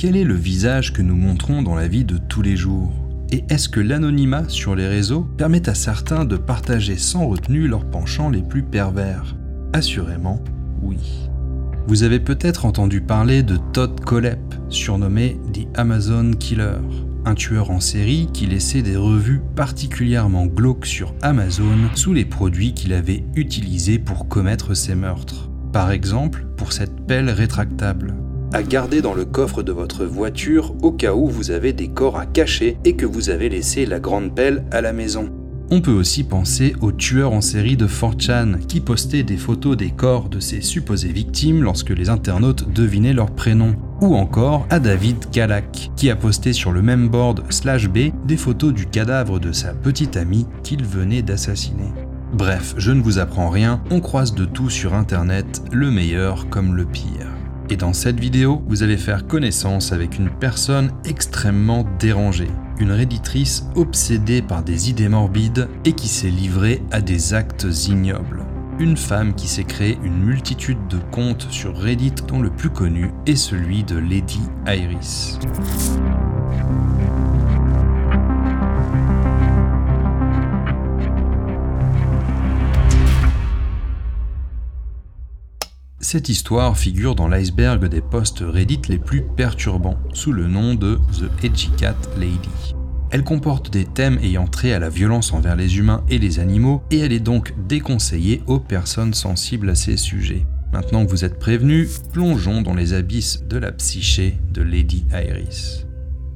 quel est le visage que nous montrons dans la vie de tous les jours? Et est-ce que l'anonymat sur les réseaux permet à certains de partager sans retenue leurs penchants les plus pervers? Assurément, oui. Vous avez peut-être entendu parler de Todd Kollep, surnommé The Amazon Killer, un tueur en série qui laissait des revues particulièrement glauques sur Amazon sous les produits qu'il avait utilisés pour commettre ses meurtres. Par exemple, pour cette pelle rétractable à garder dans le coffre de votre voiture au cas où vous avez des corps à cacher et que vous avez laissé la grande pelle à la maison. On peut aussi penser au tueur en série de 4chan qui postait des photos des corps de ses supposées victimes lorsque les internautes devinaient leur prénom. Ou encore à David Kalak qui a posté sur le même board slash B des photos du cadavre de sa petite amie qu'il venait d'assassiner. Bref, je ne vous apprends rien, on croise de tout sur internet, le meilleur comme le pire. Et dans cette vidéo, vous allez faire connaissance avec une personne extrêmement dérangée, une réditrice obsédée par des idées morbides et qui s'est livrée à des actes ignobles. Une femme qui s'est créé une multitude de comptes sur Reddit dont le plus connu est celui de Lady Iris. Cette histoire figure dans l'iceberg des posts Reddit les plus perturbants, sous le nom de The Edgy Cat Lady. Elle comporte des thèmes ayant trait à la violence envers les humains et les animaux, et elle est donc déconseillée aux personnes sensibles à ces sujets. Maintenant que vous êtes prévenus, plongeons dans les abysses de la psyché de Lady Iris.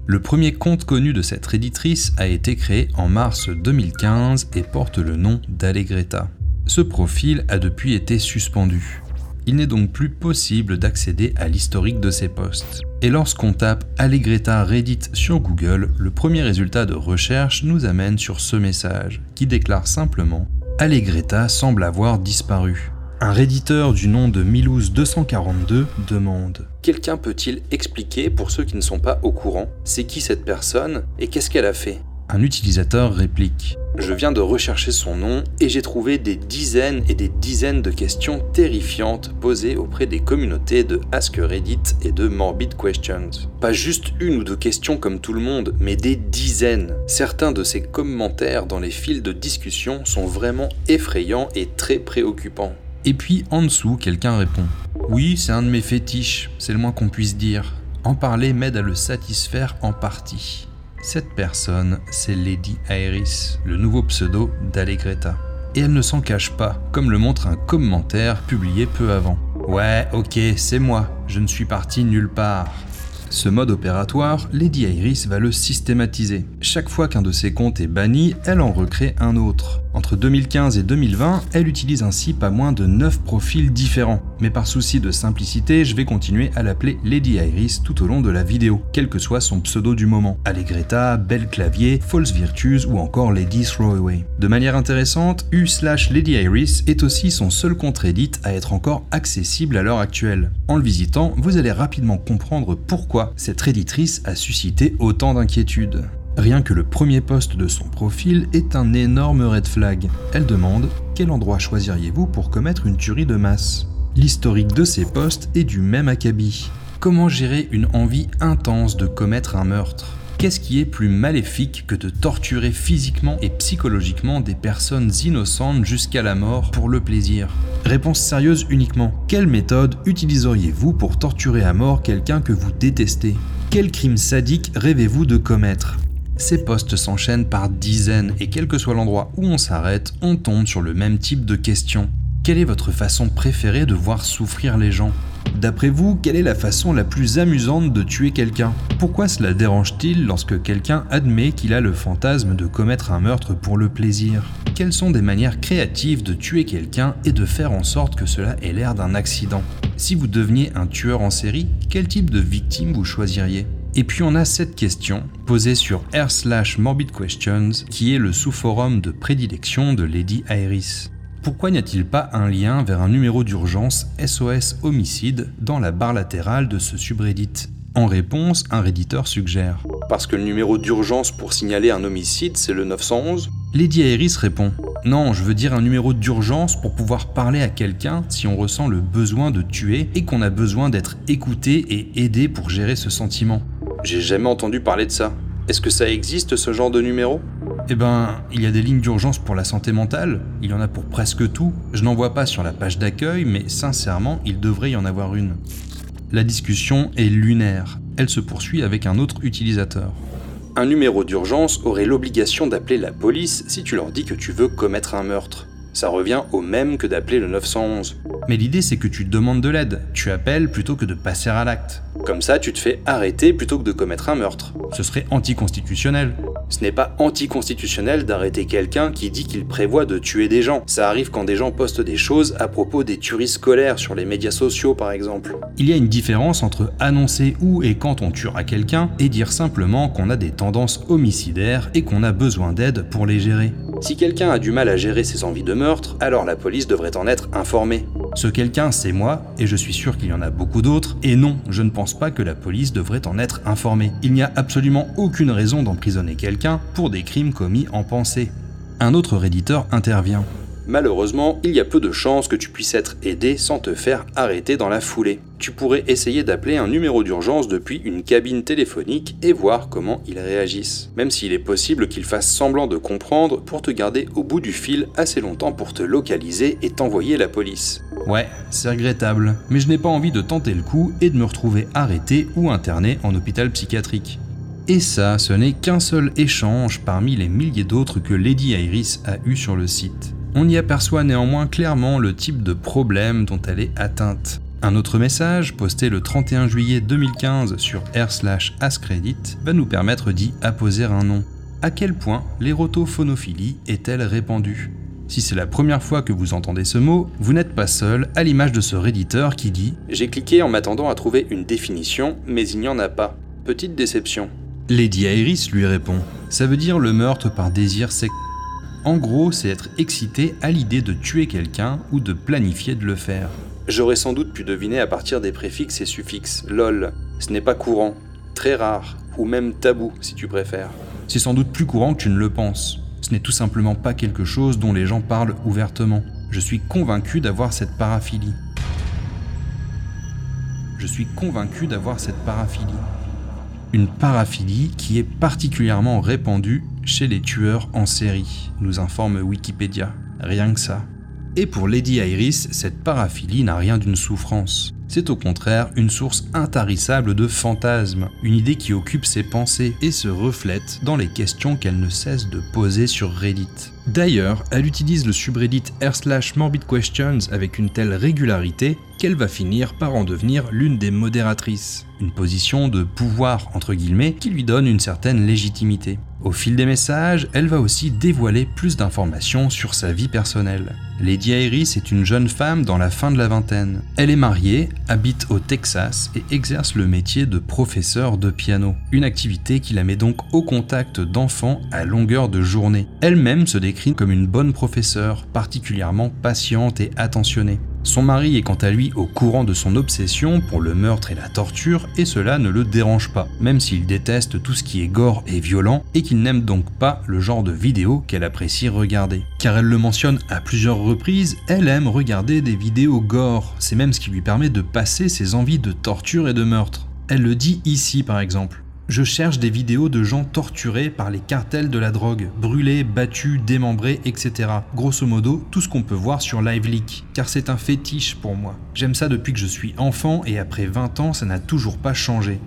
Le premier compte connu de cette éditrice a été créé en mars 2015 et porte le nom d'Allegreta. Ce profil a depuis été suspendu. Il n'est donc plus possible d'accéder à l'historique de ces posts. Et lorsqu'on tape Allegreta Reddit sur Google, le premier résultat de recherche nous amène sur ce message, qui déclare simplement Allegreta semble avoir disparu. Un redditeur du nom de Milouz242 demande Quelqu'un peut-il expliquer, pour ceux qui ne sont pas au courant, c'est qui cette personne et qu'est-ce qu'elle a fait? Un utilisateur réplique je viens de rechercher son nom et j'ai trouvé des dizaines et des dizaines de questions terrifiantes posées auprès des communautés de Ask Reddit et de Morbid Questions. Pas juste une ou deux questions comme tout le monde, mais des dizaines. Certains de ces commentaires dans les fils de discussion sont vraiment effrayants et très préoccupants. Et puis en dessous, quelqu'un répond Oui, c'est un de mes fétiches, c'est le moins qu'on puisse dire. En parler m'aide à le satisfaire en partie. Cette personne, c'est Lady Iris, le nouveau pseudo d'Allegreta. Et elle ne s'en cache pas, comme le montre un commentaire publié peu avant. Ouais, ok, c'est moi, je ne suis parti nulle part. Ce mode opératoire, Lady Iris va le systématiser. Chaque fois qu'un de ses comptes est banni, elle en recrée un autre. Entre 2015 et 2020, elle utilise ainsi pas moins de 9 profils différents. Mais par souci de simplicité, je vais continuer à l'appeler Lady Iris tout au long de la vidéo, quel que soit son pseudo du moment. Allegreta, Belle Clavier, False Virtues ou encore Lady Throwaway. De manière intéressante, U slash Lady Iris est aussi son seul compte Reddit à être encore accessible à l'heure actuelle. En le visitant, vous allez rapidement comprendre pourquoi cette réditrice a suscité autant d'inquiétudes. Rien que le premier poste de son profil est un énorme red flag. Elle demande Quel endroit choisiriez-vous pour commettre une tuerie de masse? L'historique de ces postes est du même acabit. Comment gérer une envie intense de commettre un meurtre? Qu'est-ce qui est plus maléfique que de torturer physiquement et psychologiquement des personnes innocentes jusqu'à la mort pour le plaisir? Réponse sérieuse uniquement. Quelle méthode utiliseriez-vous pour torturer à mort quelqu'un que vous détestez? Quel crime sadique rêvez-vous de commettre? Ces postes s'enchaînent par dizaines et quel que soit l'endroit où on s'arrête, on tombe sur le même type de questions. Quelle est votre façon préférée de voir souffrir les gens? D'après vous, quelle est la façon la plus amusante de tuer quelqu'un? Pourquoi cela dérange-t-il lorsque quelqu'un admet qu'il a le fantasme de commettre un meurtre pour le plaisir? Quelles sont des manières créatives de tuer quelqu'un et de faire en sorte que cela ait l'air d'un accident? Si vous deveniez un tueur en série, quel type de victime vous choisiriez? Et puis on a cette question posée sur r slash morbid questions qui est le sous-forum de prédilection de Lady Iris. Pourquoi n'y a-t-il pas un lien vers un numéro d'urgence SOS homicide dans la barre latérale de ce subreddit? En réponse, un redditeur suggère Parce que le numéro d'urgence pour signaler un homicide, c'est le 911 Lady Iris répond Non, je veux dire un numéro d'urgence pour pouvoir parler à quelqu'un si on ressent le besoin de tuer et qu'on a besoin d'être écouté et aidé pour gérer ce sentiment. J'ai jamais entendu parler de ça. Est-ce que ça existe ce genre de numéro? Eh ben, il y a des lignes d'urgence pour la santé mentale, il y en a pour presque tout. Je n'en vois pas sur la page d'accueil, mais sincèrement, il devrait y en avoir une. La discussion est lunaire. Elle se poursuit avec un autre utilisateur. Un numéro d'urgence aurait l'obligation d'appeler la police si tu leur dis que tu veux commettre un meurtre. Ça revient au même que d'appeler le 911. Mais l'idée c'est que tu demandes de l'aide, tu appelles plutôt que de passer à l'acte. Comme ça, tu te fais arrêter plutôt que de commettre un meurtre. Ce serait anticonstitutionnel. Ce n'est pas anticonstitutionnel d'arrêter quelqu'un qui dit qu'il prévoit de tuer des gens. Ça arrive quand des gens postent des choses à propos des tueries scolaires sur les médias sociaux par exemple. Il y a une différence entre annoncer où et quand on tuera quelqu'un et dire simplement qu'on a des tendances homicidaires et qu'on a besoin d'aide pour les gérer. Si quelqu'un a du mal à gérer ses envies de meurtre, alors la police devrait en être informée. Ce quelqu'un, c'est moi, et je suis sûr qu'il y en a beaucoup d'autres, et non, je ne pense pas que la police devrait en être informée. Il n'y a absolument aucune raison d'emprisonner quelqu'un pour des crimes commis en pensée. Un autre réditeur intervient. Malheureusement, il y a peu de chances que tu puisses être aidé sans te faire arrêter dans la foulée. Tu pourrais essayer d'appeler un numéro d'urgence depuis une cabine téléphonique et voir comment ils réagissent. Même s'il est possible qu'ils fassent semblant de comprendre pour te garder au bout du fil assez longtemps pour te localiser et t'envoyer la police. Ouais, c'est regrettable, mais je n'ai pas envie de tenter le coup et de me retrouver arrêté ou interné en hôpital psychiatrique. Et ça, ce n'est qu'un seul échange parmi les milliers d'autres que Lady Iris a eu sur le site. On y aperçoit néanmoins clairement le type de problème dont elle est atteinte. Un autre message, posté le 31 juillet 2015 sur r slash ascredit, va nous permettre d'y apposer un nom. À quel point l'érotophonophile est-elle répandue? Si c'est la première fois que vous entendez ce mot, vous n'êtes pas seul, à l'image de ce réditeur qui dit J'ai cliqué en m'attendant à trouver une définition, mais il n'y en a pas. Petite déception. Lady Iris lui répond Ça veut dire le meurtre par désir sexuel. En gros, c'est être excité à l'idée de tuer quelqu'un ou de planifier de le faire. J'aurais sans doute pu deviner à partir des préfixes et suffixes. LOL, ce n'est pas courant, très rare, ou même tabou si tu préfères. C'est sans doute plus courant que tu ne le penses. Ce n'est tout simplement pas quelque chose dont les gens parlent ouvertement. Je suis convaincu d'avoir cette paraphilie. Je suis convaincu d'avoir cette paraphilie. Une paraphilie qui est particulièrement répandue chez les tueurs en série, nous informe Wikipédia. Rien que ça. Et pour Lady Iris, cette paraphilie n'a rien d'une souffrance. C'est au contraire une source intarissable de fantasmes, une idée qui occupe ses pensées et se reflète dans les questions qu'elle ne cesse de poser sur Reddit. D'ailleurs, elle utilise le subreddit r slash morbid questions avec une telle régularité qu'elle va finir par en devenir l'une des modératrices, une position de pouvoir qui lui donne une certaine légitimité. Au fil des messages, elle va aussi dévoiler plus d'informations sur sa vie personnelle. Lady Iris est une jeune femme dans la fin de la vingtaine. Elle est mariée, habite au Texas et exerce le métier de professeur de piano, une activité qui la met donc au contact d'enfants à longueur de journée. Elle-même se comme une bonne professeure, particulièrement patiente et attentionnée. Son mari est quant à lui au courant de son obsession pour le meurtre et la torture, et cela ne le dérange pas, même s'il déteste tout ce qui est gore et violent, et qu'il n'aime donc pas le genre de vidéos qu'elle apprécie regarder. Car elle le mentionne à plusieurs reprises, elle aime regarder des vidéos gore, c'est même ce qui lui permet de passer ses envies de torture et de meurtre. Elle le dit ici par exemple. Je cherche des vidéos de gens torturés par les cartels de la drogue, brûlés, battus, démembrés, etc. Grosso modo, tout ce qu'on peut voir sur LiveLeak, car c'est un fétiche pour moi. J'aime ça depuis que je suis enfant et après 20 ans, ça n'a toujours pas changé.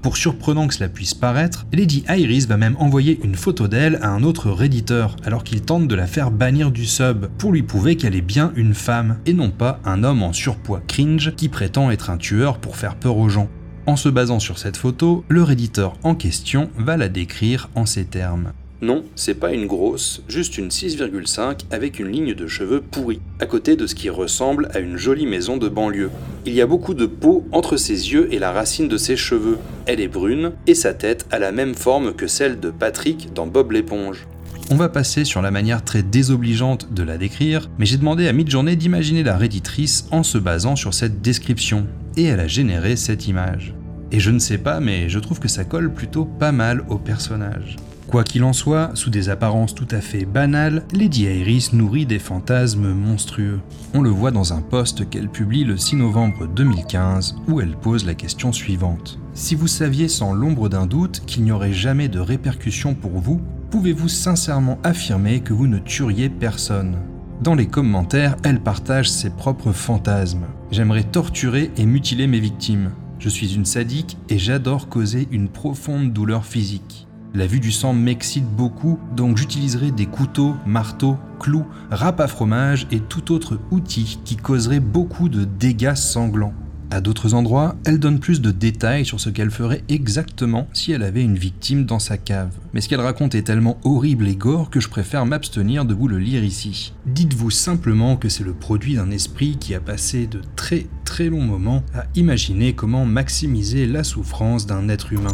Pour surprenant que cela puisse paraître, Lady Iris va même envoyer une photo d'elle à un autre redditeur, alors qu'il tente de la faire bannir du sub, pour lui prouver qu'elle est bien une femme, et non pas un homme en surpoids cringe qui prétend être un tueur pour faire peur aux gens. En se basant sur cette photo, le réditeur en question va la décrire en ces termes. Non, c'est pas une grosse, juste une 6,5 avec une ligne de cheveux pourris, à côté de ce qui ressemble à une jolie maison de banlieue. Il y a beaucoup de peau entre ses yeux et la racine de ses cheveux. Elle est brune et sa tête a la même forme que celle de Patrick dans Bob l'éponge. On va passer sur la manière très désobligeante de la décrire, mais j'ai demandé à Midjourney d'imaginer la réditrice en se basant sur cette description, et elle a généré cette image. Et je ne sais pas, mais je trouve que ça colle plutôt pas mal au personnage. Quoi qu'il en soit, sous des apparences tout à fait banales, Lady Iris nourrit des fantasmes monstrueux. On le voit dans un post qu'elle publie le 6 novembre 2015 où elle pose la question suivante. Si vous saviez sans l'ombre d'un doute qu'il n'y aurait jamais de répercussions pour vous, pouvez-vous sincèrement affirmer que vous ne tueriez personne? Dans les commentaires, elle partage ses propres fantasmes. J'aimerais torturer et mutiler mes victimes. Je suis une sadique et j'adore causer une profonde douleur physique. La vue du sang m'excite beaucoup, donc j'utiliserai des couteaux, marteaux, clous, râpes à fromage et tout autre outil qui causerait beaucoup de dégâts sanglants. À d'autres endroits, elle donne plus de détails sur ce qu'elle ferait exactement si elle avait une victime dans sa cave. Mais ce qu'elle raconte est tellement horrible et gore que je préfère m'abstenir de vous le lire ici. Dites-vous simplement que c'est le produit d'un esprit qui a passé de très très longs moments à imaginer comment maximiser la souffrance d'un être humain.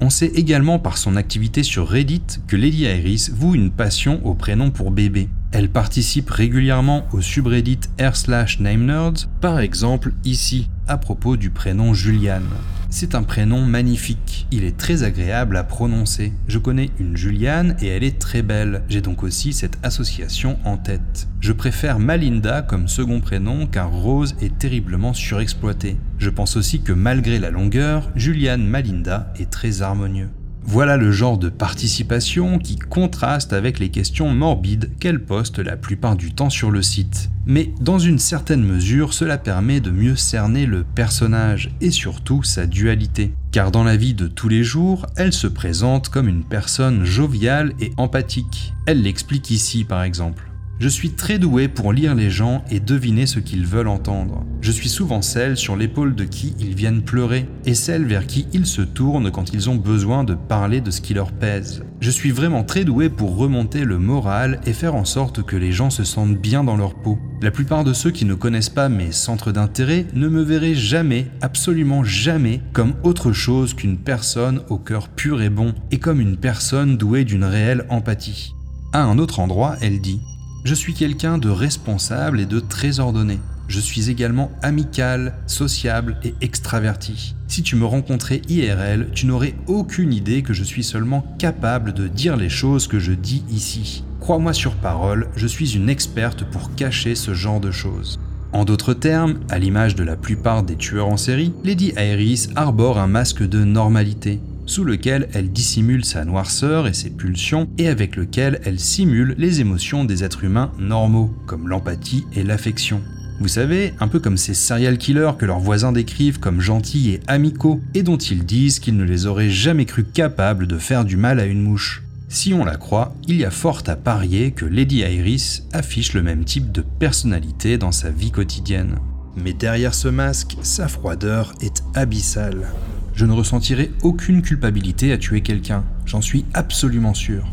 On sait également par son activité sur Reddit que Lady Iris voue une passion au prénom pour bébé. Elle participe régulièrement au subreddit r slash name nerds, par exemple ici, à propos du prénom Juliane. C'est un prénom magnifique, il est très agréable à prononcer. Je connais une Juliane et elle est très belle, j'ai donc aussi cette association en tête. Je préfère Malinda comme second prénom car Rose est terriblement surexploité. Je pense aussi que malgré la longueur, Juliane Malinda est très harmonieux. Voilà le genre de participation qui contraste avec les questions morbides qu'elle poste la plupart du temps sur le site. Mais dans une certaine mesure, cela permet de mieux cerner le personnage et surtout sa dualité. Car dans la vie de tous les jours, elle se présente comme une personne joviale et empathique. Elle l'explique ici par exemple. Je suis très doué pour lire les gens et deviner ce qu'ils veulent entendre. Je suis souvent celle sur l'épaule de qui ils viennent pleurer et celle vers qui ils se tournent quand ils ont besoin de parler de ce qui leur pèse. Je suis vraiment très doué pour remonter le moral et faire en sorte que les gens se sentent bien dans leur peau. La plupart de ceux qui ne connaissent pas mes centres d'intérêt ne me verraient jamais, absolument jamais, comme autre chose qu'une personne au cœur pur et bon et comme une personne douée d'une réelle empathie. À un autre endroit, elle dit je suis quelqu'un de responsable et de très ordonné. Je suis également amical, sociable et extraverti. Si tu me rencontrais IRL, tu n'aurais aucune idée que je suis seulement capable de dire les choses que je dis ici. Crois-moi sur parole, je suis une experte pour cacher ce genre de choses. En d'autres termes, à l'image de la plupart des tueurs en série, Lady Iris arbore un masque de normalité sous lequel elle dissimule sa noirceur et ses pulsions et avec lequel elle simule les émotions des êtres humains normaux, comme l'empathie et l'affection. Vous savez, un peu comme ces serial killers que leurs voisins décrivent comme gentils et amicaux, et dont ils disent qu'ils ne les auraient jamais cru capables de faire du mal à une mouche. Si on la croit, il y a fort à parier que Lady Iris affiche le même type de personnalité dans sa vie quotidienne. Mais derrière ce masque, sa froideur est abyssale je ne ressentirai aucune culpabilité à tuer quelqu'un, j'en suis absolument sûr.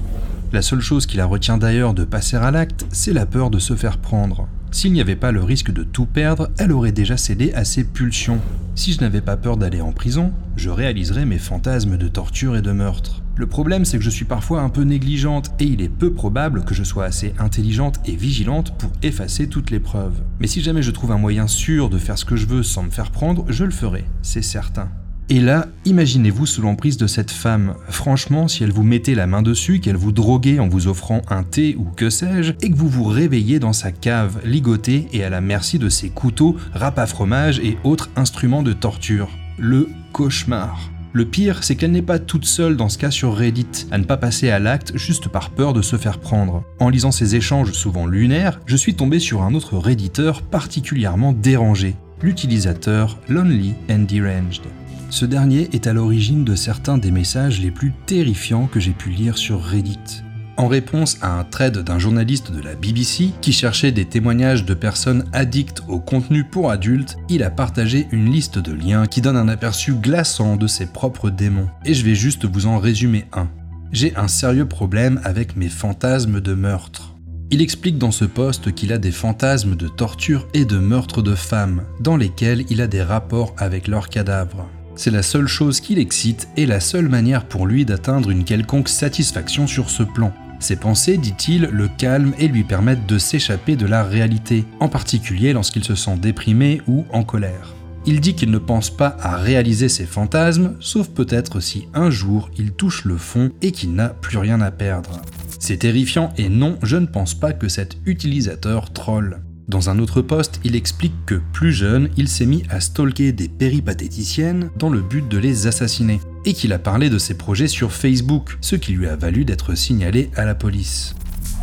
La seule chose qui la retient d'ailleurs de passer à l'acte, c'est la peur de se faire prendre. S'il n'y avait pas le risque de tout perdre, elle aurait déjà cédé à ses pulsions. Si je n'avais pas peur d'aller en prison, je réaliserais mes fantasmes de torture et de meurtre. Le problème, c'est que je suis parfois un peu négligente et il est peu probable que je sois assez intelligente et vigilante pour effacer toutes les preuves. Mais si jamais je trouve un moyen sûr de faire ce que je veux sans me faire prendre, je le ferai, c'est certain. Et là, imaginez-vous sous l'emprise de cette femme. Franchement, si elle vous mettait la main dessus, qu'elle vous droguait en vous offrant un thé ou que sais-je, et que vous vous réveillez dans sa cave, ligotée et à la merci de ses couteaux, râpes à fromage et autres instruments de torture. Le cauchemar. Le pire, c'est qu'elle n'est pas toute seule dans ce cas sur Reddit, à ne pas passer à l'acte juste par peur de se faire prendre. En lisant ces échanges souvent lunaires, je suis tombé sur un autre Redditeur particulièrement dérangé, l'utilisateur Lonely and Deranged. Ce dernier est à l'origine de certains des messages les plus terrifiants que j'ai pu lire sur Reddit. En réponse à un thread d'un journaliste de la BBC qui cherchait des témoignages de personnes addictes au contenu pour adultes, il a partagé une liste de liens qui donne un aperçu glaçant de ses propres démons. Et je vais juste vous en résumer un. J'ai un sérieux problème avec mes fantasmes de meurtre. Il explique dans ce poste qu'il a des fantasmes de torture et de meurtre de femmes, dans lesquels il a des rapports avec leurs cadavres. C'est la seule chose qui l'excite et la seule manière pour lui d'atteindre une quelconque satisfaction sur ce plan. Ses pensées, dit-il, le calment et lui permettent de s'échapper de la réalité, en particulier lorsqu'il se sent déprimé ou en colère. Il dit qu'il ne pense pas à réaliser ses fantasmes, sauf peut-être si un jour il touche le fond et qu'il n'a plus rien à perdre. C'est terrifiant et non, je ne pense pas que cet utilisateur troll. Dans un autre post, il explique que plus jeune, il s'est mis à stalker des péripatéticiennes dans le but de les assassiner, et qu'il a parlé de ses projets sur Facebook, ce qui lui a valu d'être signalé à la police.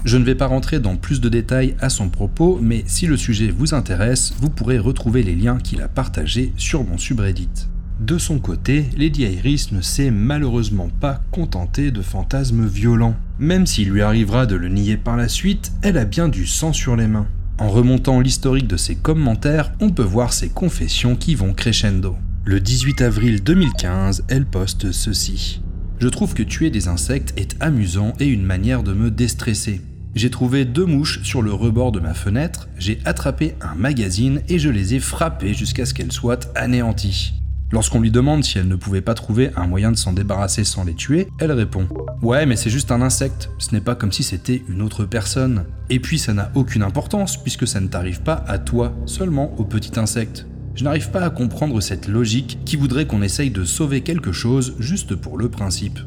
Je ne vais pas rentrer dans plus de détails à son propos, mais si le sujet vous intéresse, vous pourrez retrouver les liens qu'il a partagés sur mon subreddit. De son côté, Lady Iris ne s'est malheureusement pas contentée de fantasmes violents. Même s'il lui arrivera de le nier par la suite, elle a bien du sang sur les mains. En remontant l'historique de ses commentaires, on peut voir ses confessions qui vont crescendo. Le 18 avril 2015, elle poste ceci. Je trouve que tuer des insectes est amusant et une manière de me déstresser. J'ai trouvé deux mouches sur le rebord de ma fenêtre, j'ai attrapé un magazine et je les ai frappées jusqu'à ce qu'elles soient anéanties. Lorsqu'on lui demande si elle ne pouvait pas trouver un moyen de s'en débarrasser sans les tuer, elle répond Ouais, mais c'est juste un insecte, ce n'est pas comme si c'était une autre personne. Et puis ça n'a aucune importance puisque ça ne t'arrive pas à toi, seulement au petit insecte. Je n'arrive pas à comprendre cette logique qui voudrait qu'on essaye de sauver quelque chose juste pour le principe.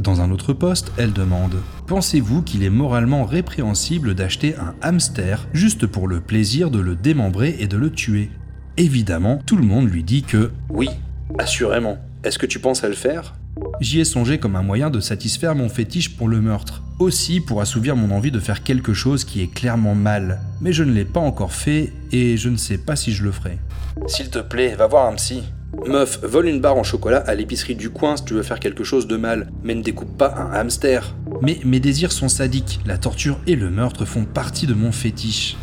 Dans un autre poste, elle demande Pensez-vous qu'il est moralement répréhensible d'acheter un hamster juste pour le plaisir de le démembrer et de le tuer? Évidemment, tout le monde lui dit que Oui, assurément. Est-ce que tu penses à le faire? J'y ai songé comme un moyen de satisfaire mon fétiche pour le meurtre, aussi pour assouvir mon envie de faire quelque chose qui est clairement mal, mais je ne l'ai pas encore fait et je ne sais pas si je le ferai. S'il te plaît, va voir un psy. Meuf, vole une barre en chocolat à l'épicerie du coin si tu veux faire quelque chose de mal, mais ne découpe pas un hamster. Mais mes désirs sont sadiques, la torture et le meurtre font partie de mon fétiche.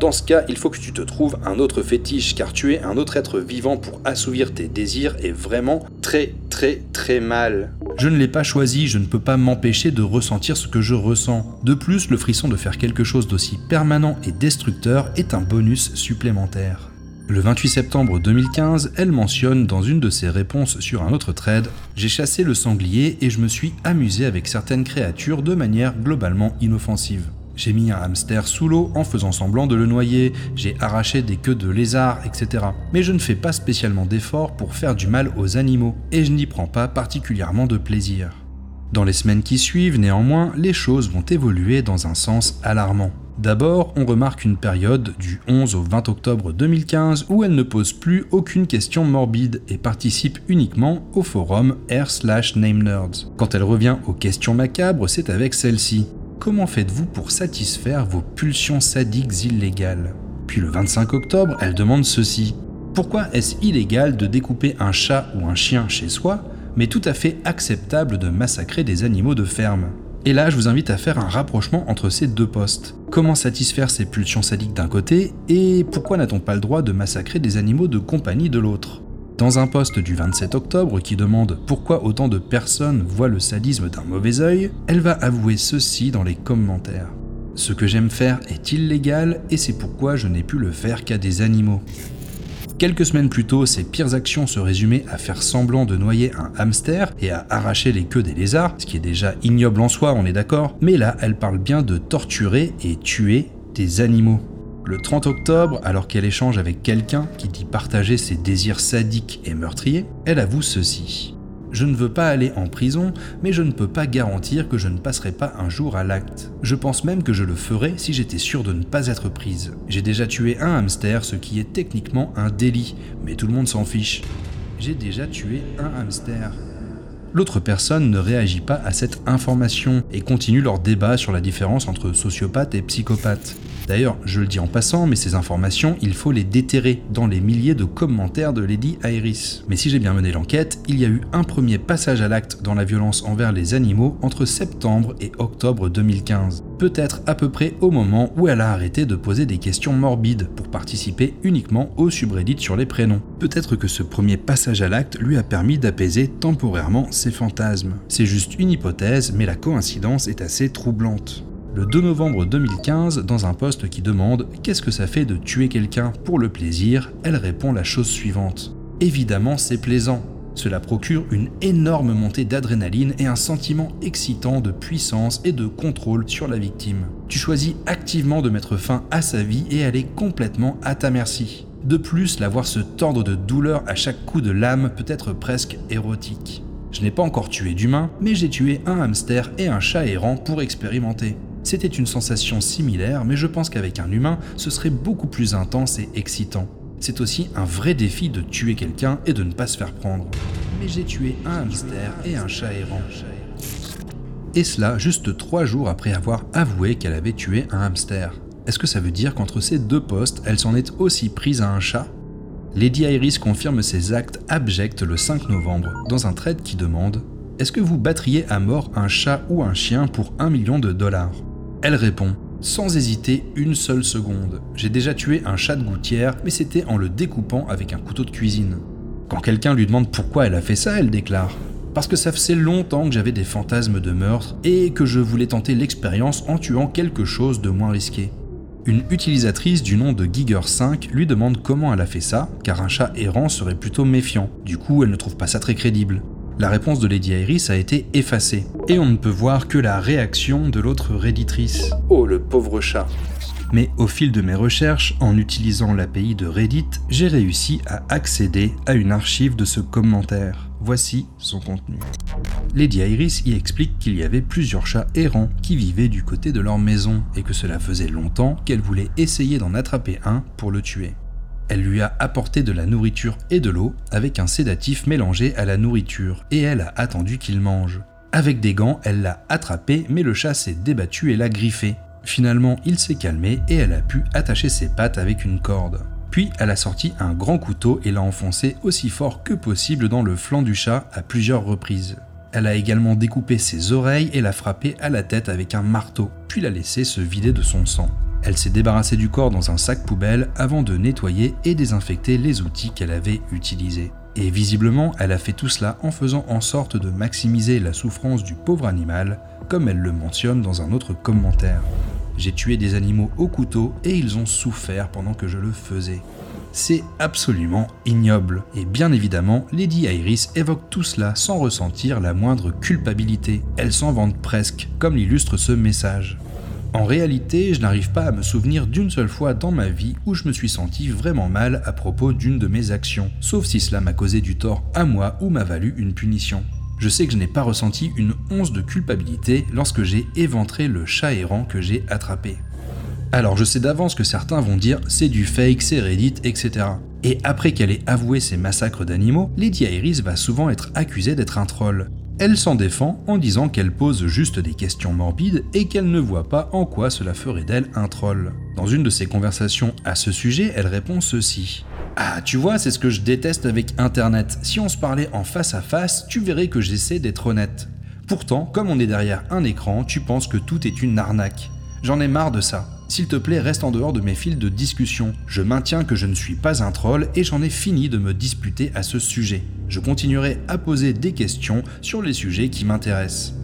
Dans ce cas, il faut que tu te trouves un autre fétiche, car tuer un autre être vivant pour assouvir tes désirs est vraiment très très très mal. Je ne l'ai pas choisi, je ne peux pas m'empêcher de ressentir ce que je ressens. De plus, le frisson de faire quelque chose d'aussi permanent et destructeur est un bonus supplémentaire. Le 28 septembre 2015, elle mentionne dans une de ses réponses sur un autre thread J'ai chassé le sanglier et je me suis amusé avec certaines créatures de manière globalement inoffensive. J'ai mis un hamster sous l'eau en faisant semblant de le noyer, j'ai arraché des queues de lézards, etc. Mais je ne fais pas spécialement d'efforts pour faire du mal aux animaux, et je n'y prends pas particulièrement de plaisir. Dans les semaines qui suivent, néanmoins, les choses vont évoluer dans un sens alarmant. D'abord, on remarque une période du 11 au 20 octobre 2015 où elle ne pose plus aucune question morbide et participe uniquement au forum r/name-nerds. Quand elle revient aux questions macabres, c'est avec celle-ci. Comment faites-vous pour satisfaire vos pulsions sadiques illégales? Puis le 25 octobre, elle demande ceci. Pourquoi est-ce illégal de découper un chat ou un chien chez soi, mais tout à fait acceptable de massacrer des animaux de ferme? Et là, je vous invite à faire un rapprochement entre ces deux postes. Comment satisfaire ces pulsions sadiques d'un côté, et pourquoi n'a-t-on pas le droit de massacrer des animaux de compagnie de l'autre? Dans un post du 27 octobre qui demande pourquoi autant de personnes voient le sadisme d'un mauvais œil, elle va avouer ceci dans les commentaires. Ce que j'aime faire est illégal et c'est pourquoi je n'ai pu le faire qu'à des animaux. Quelques semaines plus tôt, ses pires actions se résumaient à faire semblant de noyer un hamster et à arracher les queues des lézards, ce qui est déjà ignoble en soi, on est d'accord, mais là, elle parle bien de torturer et tuer des animaux. Le 30 octobre, alors qu'elle échange avec quelqu'un qui dit partager ses désirs sadiques et meurtriers, elle avoue ceci. Je ne veux pas aller en prison, mais je ne peux pas garantir que je ne passerai pas un jour à l'acte. Je pense même que je le ferais si j'étais sûr de ne pas être prise. J'ai déjà tué un hamster, ce qui est techniquement un délit, mais tout le monde s'en fiche. J'ai déjà tué un hamster. L'autre personne ne réagit pas à cette information et continue leur débat sur la différence entre sociopathe et psychopathe. D'ailleurs, je le dis en passant, mais ces informations, il faut les déterrer dans les milliers de commentaires de Lady Iris. Mais si j'ai bien mené l'enquête, il y a eu un premier passage à l'acte dans la violence envers les animaux entre septembre et octobre 2015. Peut-être à peu près au moment où elle a arrêté de poser des questions morbides pour participer uniquement au subreddit sur les prénoms. Peut-être que ce premier passage à l'acte lui a permis d'apaiser temporairement ses fantasmes. C'est juste une hypothèse, mais la coïncidence est assez troublante le 2 novembre 2015 dans un poste qui demande Qu'est-ce que ça fait de tuer quelqu'un pour le plaisir? Elle répond la chose suivante. Évidemment, c'est plaisant. Cela procure une énorme montée d'adrénaline et un sentiment excitant de puissance et de contrôle sur la victime. Tu choisis activement de mettre fin à sa vie et elle est complètement à ta merci. De plus, la voir se tordre de douleur à chaque coup de lame peut être presque érotique. Je n'ai pas encore tué d'humain, mais j'ai tué un hamster et un chat errant pour expérimenter. C'était une sensation similaire, mais je pense qu'avec un humain, ce serait beaucoup plus intense et excitant. C'est aussi un vrai défi de tuer quelqu'un et de ne pas se faire prendre. Mais j'ai tué un hamster et un chat errant. Et cela juste trois jours après avoir avoué qu'elle avait tué un hamster. Est-ce que ça veut dire qu'entre ces deux postes, elle s'en est aussi prise à un chat? Lady Iris confirme ses actes abjects le 5 novembre dans un trade qui demande Est-ce que vous battriez à mort un chat ou un chien pour un million de dollars? Elle répond sans hésiter une seule seconde. J'ai déjà tué un chat de gouttière, mais c'était en le découpant avec un couteau de cuisine. Quand quelqu'un lui demande pourquoi elle a fait ça, elle déclare Parce que ça faisait longtemps que j'avais des fantasmes de meurtre et que je voulais tenter l'expérience en tuant quelque chose de moins risqué. Une utilisatrice du nom de Giger5 lui demande comment elle a fait ça, car un chat errant serait plutôt méfiant. Du coup, elle ne trouve pas ça très crédible. La réponse de Lady Iris a été effacée, et on ne peut voir que la réaction de l'autre réditrice. Oh, le pauvre chat. Mais au fil de mes recherches, en utilisant l'API de Reddit, j'ai réussi à accéder à une archive de ce commentaire. Voici son contenu. Lady Iris y explique qu'il y avait plusieurs chats errants qui vivaient du côté de leur maison et que cela faisait longtemps qu'elle voulait essayer d'en attraper un pour le tuer. Elle lui a apporté de la nourriture et de l'eau avec un sédatif mélangé à la nourriture et elle a attendu qu'il mange. Avec des gants, elle l'a attrapé mais le chat s'est débattu et l'a griffé. Finalement, il s'est calmé et elle a pu attacher ses pattes avec une corde. Puis elle a sorti un grand couteau et l'a enfoncé aussi fort que possible dans le flanc du chat à plusieurs reprises. Elle a également découpé ses oreilles et l'a frappé à la tête avec un marteau, puis l'a laissé se vider de son sang. Elle s'est débarrassée du corps dans un sac poubelle avant de nettoyer et désinfecter les outils qu'elle avait utilisés. Et visiblement, elle a fait tout cela en faisant en sorte de maximiser la souffrance du pauvre animal, comme elle le mentionne dans un autre commentaire. J'ai tué des animaux au couteau et ils ont souffert pendant que je le faisais. C'est absolument ignoble. Et bien évidemment, Lady Iris évoque tout cela sans ressentir la moindre culpabilité. Elle s'en vante presque, comme l'illustre ce message. En réalité, je n'arrive pas à me souvenir d'une seule fois dans ma vie où je me suis senti vraiment mal à propos d'une de mes actions, sauf si cela m'a causé du tort à moi ou m'a valu une punition je sais que je n'ai pas ressenti une once de culpabilité lorsque j'ai éventré le chat errant que j'ai attrapé. Alors je sais d'avance que certains vont dire c'est du fake, c'est Reddit, etc. Et après qu'elle ait avoué ses massacres d'animaux, Lady Iris va souvent être accusée d'être un troll. Elle s'en défend en disant qu'elle pose juste des questions morbides et qu'elle ne voit pas en quoi cela ferait d'elle un troll. Dans une de ses conversations à ce sujet, elle répond ceci. Ah, tu vois, c'est ce que je déteste avec Internet. Si on se parlait en face à face, tu verrais que j'essaie d'être honnête. Pourtant, comme on est derrière un écran, tu penses que tout est une arnaque. J'en ai marre de ça. S'il te plaît, reste en dehors de mes fils de discussion. Je maintiens que je ne suis pas un troll et j'en ai fini de me disputer à ce sujet. Je continuerai à poser des questions sur les sujets qui m'intéressent.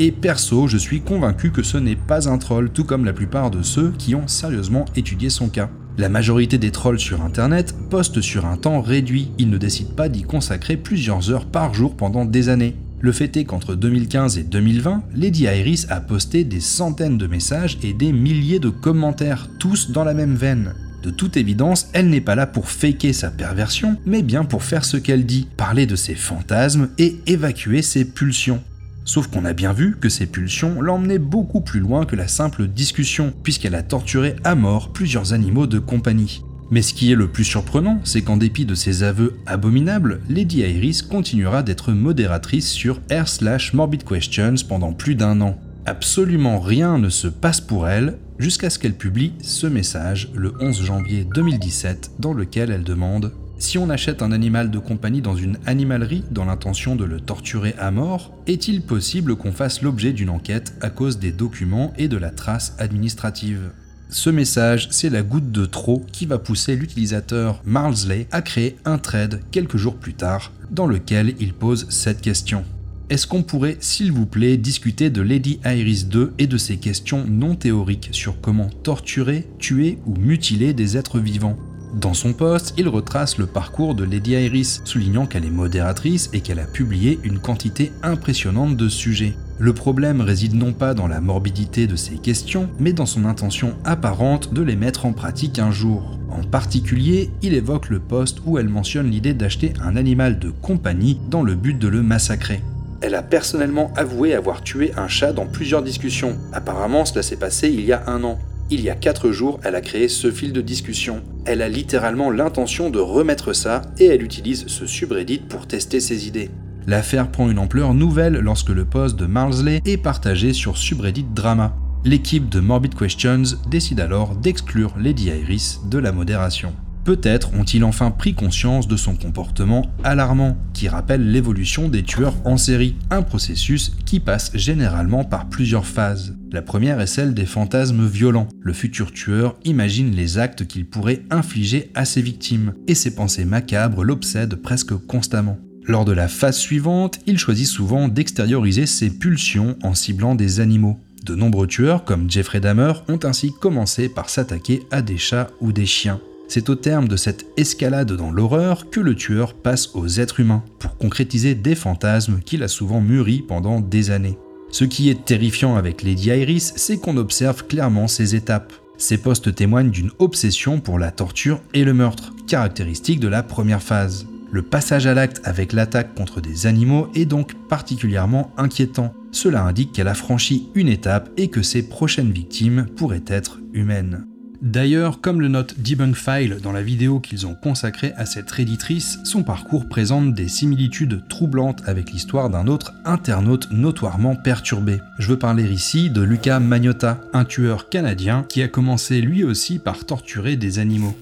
Et perso, je suis convaincu que ce n'est pas un troll, tout comme la plupart de ceux qui ont sérieusement étudié son cas. La majorité des trolls sur Internet postent sur un temps réduit, ils ne décident pas d'y consacrer plusieurs heures par jour pendant des années. Le fait est qu'entre 2015 et 2020, Lady Iris a posté des centaines de messages et des milliers de commentaires, tous dans la même veine. De toute évidence, elle n'est pas là pour faker sa perversion, mais bien pour faire ce qu'elle dit, parler de ses fantasmes et évacuer ses pulsions. Sauf qu'on a bien vu que ses pulsions l'emmenaient beaucoup plus loin que la simple discussion, puisqu'elle a torturé à mort plusieurs animaux de compagnie. Mais ce qui est le plus surprenant, c'est qu'en dépit de ses aveux abominables, Lady Iris continuera d'être modératrice sur r slash morbid questions pendant plus d'un an. Absolument rien ne se passe pour elle jusqu'à ce qu'elle publie ce message le 11 janvier 2017 dans lequel elle demande si on achète un animal de compagnie dans une animalerie dans l'intention de le torturer à mort, est-il possible qu'on fasse l'objet d'une enquête à cause des documents et de la trace administrative? Ce message, c'est la goutte de trop qui va pousser l'utilisateur Marlsley à créer un thread quelques jours plus tard dans lequel il pose cette question. Est-ce qu'on pourrait, s'il vous plaît, discuter de Lady Iris 2 et de ses questions non théoriques sur comment torturer, tuer ou mutiler des êtres vivants? Dans son poste, il retrace le parcours de Lady Iris, soulignant qu'elle est modératrice et qu'elle a publié une quantité impressionnante de sujets. Le problème réside non pas dans la morbidité de ces questions, mais dans son intention apparente de les mettre en pratique un jour. En particulier, il évoque le poste où elle mentionne l'idée d'acheter un animal de compagnie dans le but de le massacrer. Elle a personnellement avoué avoir tué un chat dans plusieurs discussions. Apparemment, cela s'est passé il y a un an. Il y a 4 jours, elle a créé ce fil de discussion. Elle a littéralement l'intention de remettre ça et elle utilise ce subreddit pour tester ses idées. L'affaire prend une ampleur nouvelle lorsque le post de Marsley est partagé sur subreddit Drama. L'équipe de Morbid Questions décide alors d'exclure Lady Iris de la modération. Peut-être ont-ils enfin pris conscience de son comportement alarmant, qui rappelle l'évolution des tueurs en série, un processus qui passe généralement par plusieurs phases. La première est celle des fantasmes violents. Le futur tueur imagine les actes qu'il pourrait infliger à ses victimes, et ses pensées macabres l'obsèdent presque constamment. Lors de la phase suivante, il choisit souvent d'extérioriser ses pulsions en ciblant des animaux. De nombreux tueurs, comme Jeffrey Dahmer, ont ainsi commencé par s'attaquer à des chats ou des chiens. C'est au terme de cette escalade dans l'horreur que le tueur passe aux êtres humains, pour concrétiser des fantasmes qu'il a souvent mûris pendant des années. Ce qui est terrifiant avec Lady Iris, c'est qu'on observe clairement ces étapes. Ces postes témoignent d'une obsession pour la torture et le meurtre, caractéristique de la première phase. Le passage à l'acte avec l'attaque contre des animaux est donc particulièrement inquiétant. Cela indique qu'elle a franchi une étape et que ses prochaines victimes pourraient être humaines. D'ailleurs, comme le note Debunk File dans la vidéo qu'ils ont consacrée à cette réditrice, son parcours présente des similitudes troublantes avec l'histoire d'un autre internaute notoirement perturbé. Je veux parler ici de Luca Magnotta, un tueur canadien qui a commencé lui aussi par torturer des animaux.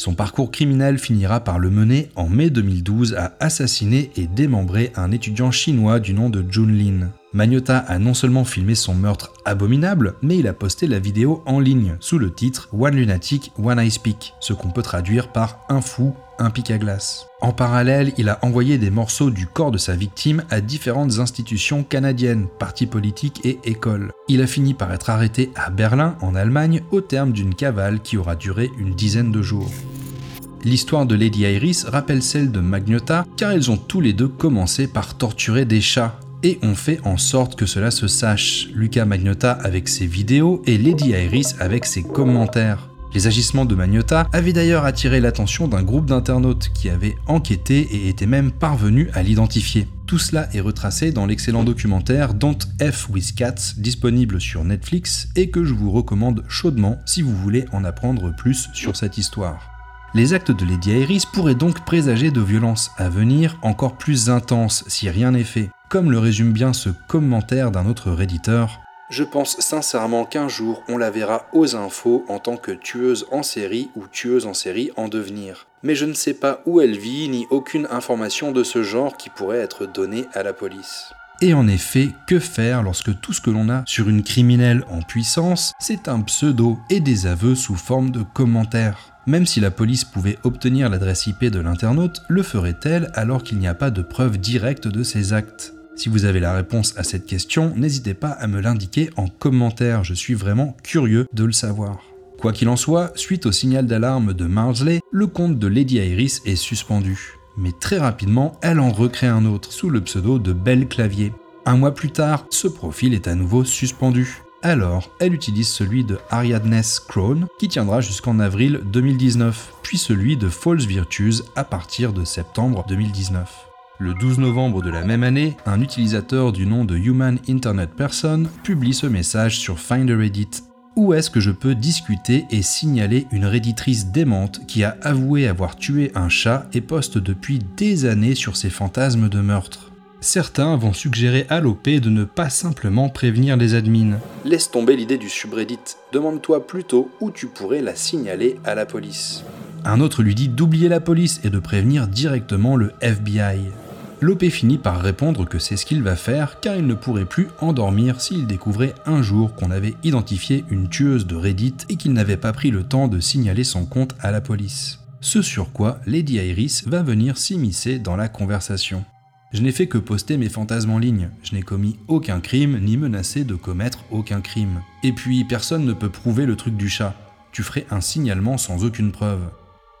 Son parcours criminel finira par le mener en mai 2012 à assassiner et démembrer un étudiant chinois du nom de Jun Lin. Magnota a non seulement filmé son meurtre abominable, mais il a posté la vidéo en ligne sous le titre One Lunatic, One Ice Pick, ce qu'on peut traduire par un fou, un pic à glace. En parallèle, il a envoyé des morceaux du corps de sa victime à différentes institutions canadiennes, partis politiques et écoles. Il a fini par être arrêté à Berlin, en Allemagne, au terme d'une cavale qui aura duré une dizaine de jours. L'histoire de Lady Iris rappelle celle de Magnota car ils ont tous les deux commencé par torturer des chats et ont fait en sorte que cela se sache. Lucas Magnota avec ses vidéos et Lady Iris avec ses commentaires. Les agissements de Magnota avaient d'ailleurs attiré l'attention d'un groupe d'internautes qui avaient enquêté et étaient même parvenus à l'identifier. Tout cela est retracé dans l'excellent documentaire Don't F with Cats disponible sur Netflix et que je vous recommande chaudement si vous voulez en apprendre plus sur cette histoire. Les actes de Lady Iris pourraient donc présager de violences à venir encore plus intenses si rien n'est fait, comme le résume bien ce commentaire d'un autre réditeur je pense sincèrement qu'un jour on la verra aux infos en tant que tueuse en série ou tueuse en série en devenir. Mais je ne sais pas où elle vit ni aucune information de ce genre qui pourrait être donnée à la police. Et en effet, que faire lorsque tout ce que l'on a sur une criminelle en puissance, c'est un pseudo et des aveux sous forme de commentaires? Même si la police pouvait obtenir l'adresse IP de l'internaute, le ferait-elle alors qu'il n'y a pas de preuve directe de ses actes? Si vous avez la réponse à cette question, n'hésitez pas à me l'indiquer en commentaire, je suis vraiment curieux de le savoir. Quoi qu'il en soit, suite au signal d'alarme de Marsley, le compte de Lady Iris est suspendu. Mais très rapidement, elle en recrée un autre sous le pseudo de Belle Clavier. Un mois plus tard, ce profil est à nouveau suspendu. Alors, elle utilise celui de Ariadne Crone, qui tiendra jusqu'en avril 2019, puis celui de False Virtues à partir de septembre 2019. Le 12 novembre de la même année, un utilisateur du nom de Human Internet Person publie ce message sur Finder Reddit. Où est-ce que je peux discuter et signaler une réditrice démente qui a avoué avoir tué un chat et poste depuis des années sur ses fantasmes de meurtre? Certains vont suggérer à l'OP de ne pas simplement prévenir les admins. Laisse tomber l'idée du subreddit. Demande-toi plutôt où tu pourrais la signaler à la police. Un autre lui dit d'oublier la police et de prévenir directement le FBI. Lopé finit par répondre que c'est ce qu'il va faire car il ne pourrait plus endormir s'il découvrait un jour qu'on avait identifié une tueuse de Reddit et qu'il n'avait pas pris le temps de signaler son compte à la police. Ce sur quoi Lady Iris va venir s'immiscer dans la conversation. Je n'ai fait que poster mes fantasmes en ligne, je n'ai commis aucun crime ni menacé de commettre aucun crime. Et puis personne ne peut prouver le truc du chat, tu ferais un signalement sans aucune preuve.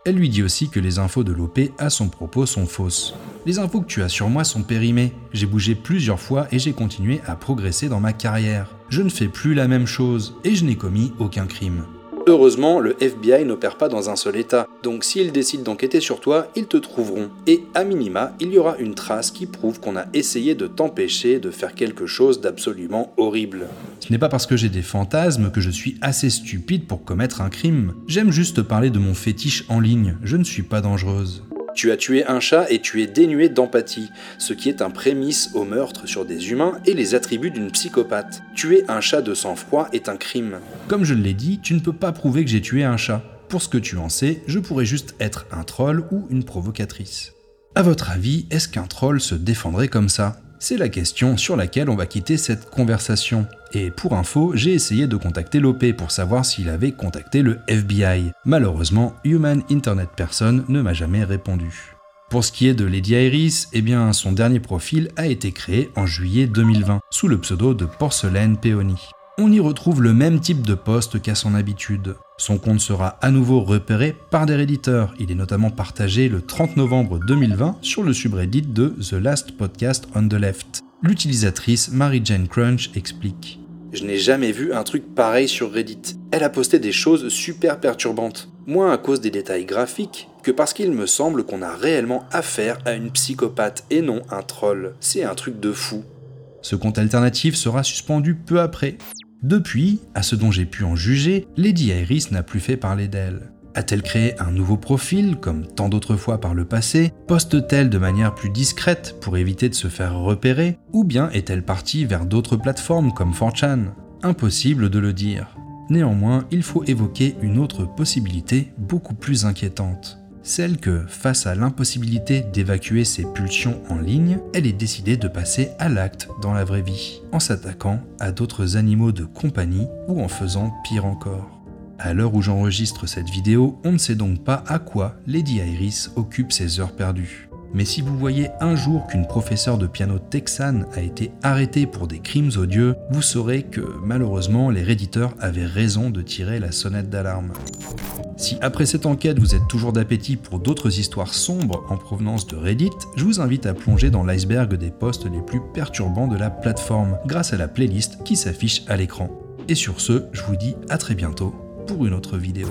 Elle lui dit aussi que les infos de l'OP à son propos sont fausses. Les infos que tu as sur moi sont périmées. J'ai bougé plusieurs fois et j'ai continué à progresser dans ma carrière. Je ne fais plus la même chose et je n'ai commis aucun crime. Heureusement, le FBI n'opère pas dans un seul état, donc s'ils décident d'enquêter sur toi, ils te trouveront. Et à minima, il y aura une trace qui prouve qu'on a essayé de t'empêcher de faire quelque chose d'absolument horrible. Ce n'est pas parce que j'ai des fantasmes que je suis assez stupide pour commettre un crime. J'aime juste parler de mon fétiche en ligne, je ne suis pas dangereuse. Tu as tué un chat et tu es dénué d'empathie, ce qui est un prémisse au meurtre sur des humains et les attributs d'une psychopathe. Tuer un chat de sang-froid est un crime. Comme je l'ai dit, tu ne peux pas prouver que j'ai tué un chat. Pour ce que tu en sais, je pourrais juste être un troll ou une provocatrice. À votre avis, est-ce qu'un troll se défendrait comme ça? C'est la question sur laquelle on va quitter cette conversation. Et pour info, j'ai essayé de contacter l'OP pour savoir s'il avait contacté le FBI. Malheureusement, Human Internet Person ne m'a jamais répondu. Pour ce qui est de Lady Iris, eh bien son dernier profil a été créé en juillet 2020 sous le pseudo de Porcelaine Peony on y retrouve le même type de poste qu'à son habitude. Son compte sera à nouveau repéré par des réditeurs. Il est notamment partagé le 30 novembre 2020 sur le subreddit de The Last Podcast on the Left. L'utilisatrice Mary Jane Crunch explique. Je n'ai jamais vu un truc pareil sur Reddit. Elle a posté des choses super perturbantes. Moins à cause des détails graphiques que parce qu'il me semble qu'on a réellement affaire à une psychopathe et non un troll. C'est un truc de fou. Ce compte alternatif sera suspendu peu après. Depuis, à ce dont j'ai pu en juger, Lady Iris n'a plus fait parler d'elle. A-t-elle créé un nouveau profil, comme tant d'autres fois par le passé Poste-t-elle de manière plus discrète pour éviter de se faire repérer Ou bien est-elle partie vers d'autres plateformes comme 4chan Impossible de le dire. Néanmoins, il faut évoquer une autre possibilité beaucoup plus inquiétante celle que, face à l'impossibilité d'évacuer ses pulsions en ligne, elle est décidée de passer à l'acte dans la vraie vie, en s'attaquant à d'autres animaux de compagnie ou en faisant pire encore. À l'heure où j'enregistre cette vidéo, on ne sait donc pas à quoi Lady Iris occupe ses heures perdues. Mais si vous voyez un jour qu'une professeure de piano texane a été arrêtée pour des crimes odieux, vous saurez que malheureusement les réditeurs avaient raison de tirer la sonnette d'alarme. Si après cette enquête vous êtes toujours d'appétit pour d'autres histoires sombres en provenance de Reddit, je vous invite à plonger dans l'iceberg des posts les plus perturbants de la plateforme grâce à la playlist qui s'affiche à l'écran. Et sur ce, je vous dis à très bientôt pour une autre vidéo.